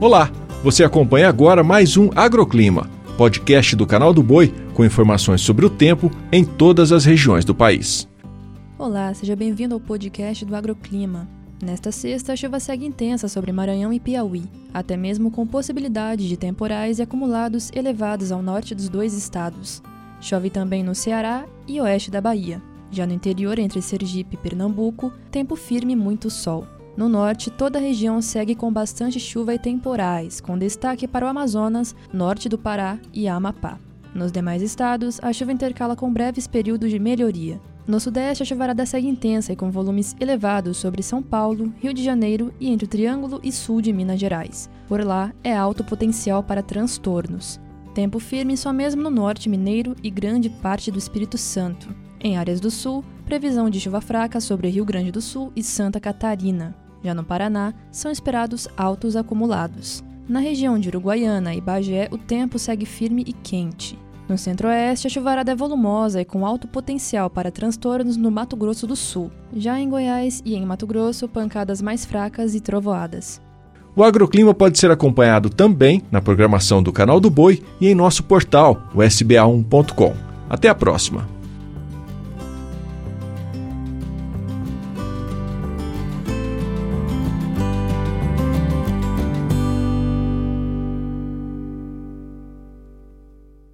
Olá, você acompanha agora mais um Agroclima, podcast do canal do Boi com informações sobre o tempo em todas as regiões do país. Olá, seja bem-vindo ao podcast do Agroclima. Nesta sexta, a chuva segue intensa sobre Maranhão e Piauí, até mesmo com possibilidade de temporais e acumulados elevados ao norte dos dois estados. Chove também no Ceará e oeste da Bahia. Já no interior, entre Sergipe e Pernambuco, tempo firme e muito sol. No norte, toda a região segue com bastante chuva e temporais, com destaque para o Amazonas, norte do Pará e Amapá. Nos demais estados, a chuva intercala com breves períodos de melhoria. No sudeste, a chuvarada segue intensa e com volumes elevados sobre São Paulo, Rio de Janeiro e entre o Triângulo e Sul de Minas Gerais. Por lá, é alto potencial para transtornos. Tempo firme só mesmo no norte mineiro e grande parte do Espírito Santo. Em áreas do sul, previsão de chuva fraca sobre Rio Grande do Sul e Santa Catarina. Já no Paraná, são esperados altos acumulados. Na região de Uruguaiana e Bagé, o tempo segue firme e quente. No centro-oeste, a chuvarada é volumosa e com alto potencial para transtornos no Mato Grosso do Sul. Já em Goiás e em Mato Grosso, pancadas mais fracas e trovoadas. O agroclima pode ser acompanhado também na programação do Canal do Boi e em nosso portal, o sba1.com. Até a próxima!